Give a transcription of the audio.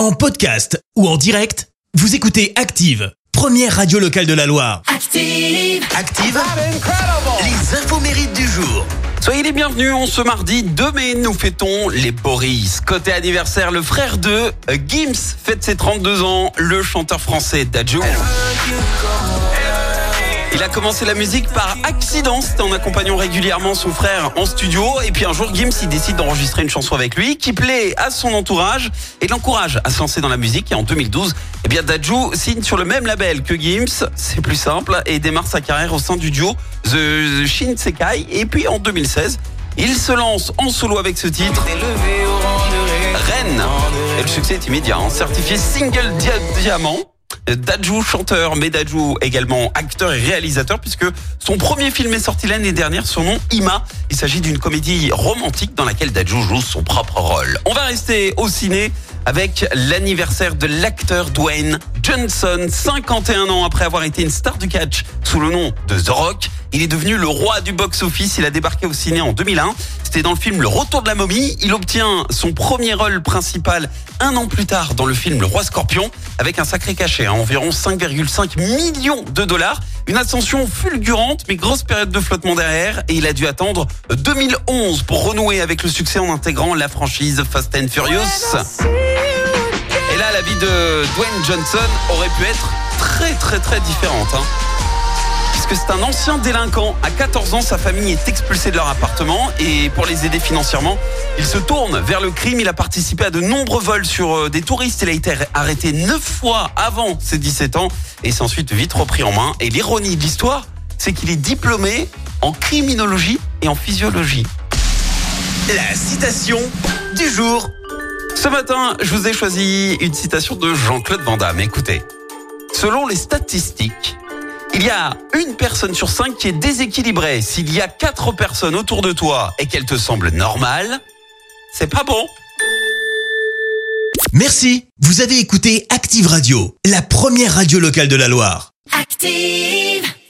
En podcast ou en direct, vous écoutez Active, première radio locale de la Loire. Active. Active, les infos mérites du jour. Soyez les bienvenus, on ce mardi 2 mai, nous fêtons les Boris. Côté anniversaire, le frère de Gims fête ses 32 ans, le chanteur français Dadju. Il a commencé la musique par accident, c'était en accompagnant régulièrement son frère en studio. Et puis un jour, Gims, décide d'enregistrer une chanson avec lui qui plaît à son entourage et l'encourage à se lancer dans la musique. Et en 2012, eh bien, Dadju signe sur le même label que Gims, c'est plus simple, et démarre sa carrière au sein du duo The Shinsekai. Et puis en 2016, il se lance en solo avec ce titre. Rennes. Et le succès est immédiat, hein. certifié single dia- diamant. Dadju chanteur, mais Dadju également acteur et réalisateur puisque son premier film est sorti l'année dernière, son nom Ima. Il s'agit d'une comédie romantique dans laquelle Dadju joue son propre rôle. On va rester au ciné avec l'anniversaire de l'acteur Dwayne Johnson, 51 ans après avoir été une star du catch sous le nom de The Rock. Il est devenu le roi du box-office. Il a débarqué au ciné en 2001. C'était dans le film Le Retour de la momie. Il obtient son premier rôle principal un an plus tard dans le film Le Roi Scorpion avec un sacré cachet, hein, environ 5,5 millions de dollars. Une ascension fulgurante, mais grosse période de flottement derrière. Et il a dû attendre 2011 pour renouer avec le succès en intégrant la franchise Fast and Furious. Et là, la vie de Dwayne Johnson aurait pu être très très très différente. Hein. C'est un ancien délinquant. À 14 ans, sa famille est expulsée de leur appartement et pour les aider financièrement, il se tourne vers le crime. Il a participé à de nombreux vols sur euh, des touristes. Il a été arrêté neuf fois avant ses 17 ans et s'est ensuite vite repris en main. Et l'ironie de l'histoire, c'est qu'il est diplômé en criminologie et en physiologie. La citation du jour. Ce matin, je vous ai choisi une citation de Jean-Claude Van Damme. Écoutez, selon les statistiques, il y a une personne sur cinq qui est déséquilibrée. S'il y a quatre personnes autour de toi et qu'elles te semblent normales, c'est pas bon. Merci, vous avez écouté Active Radio, la première radio locale de la Loire. Active.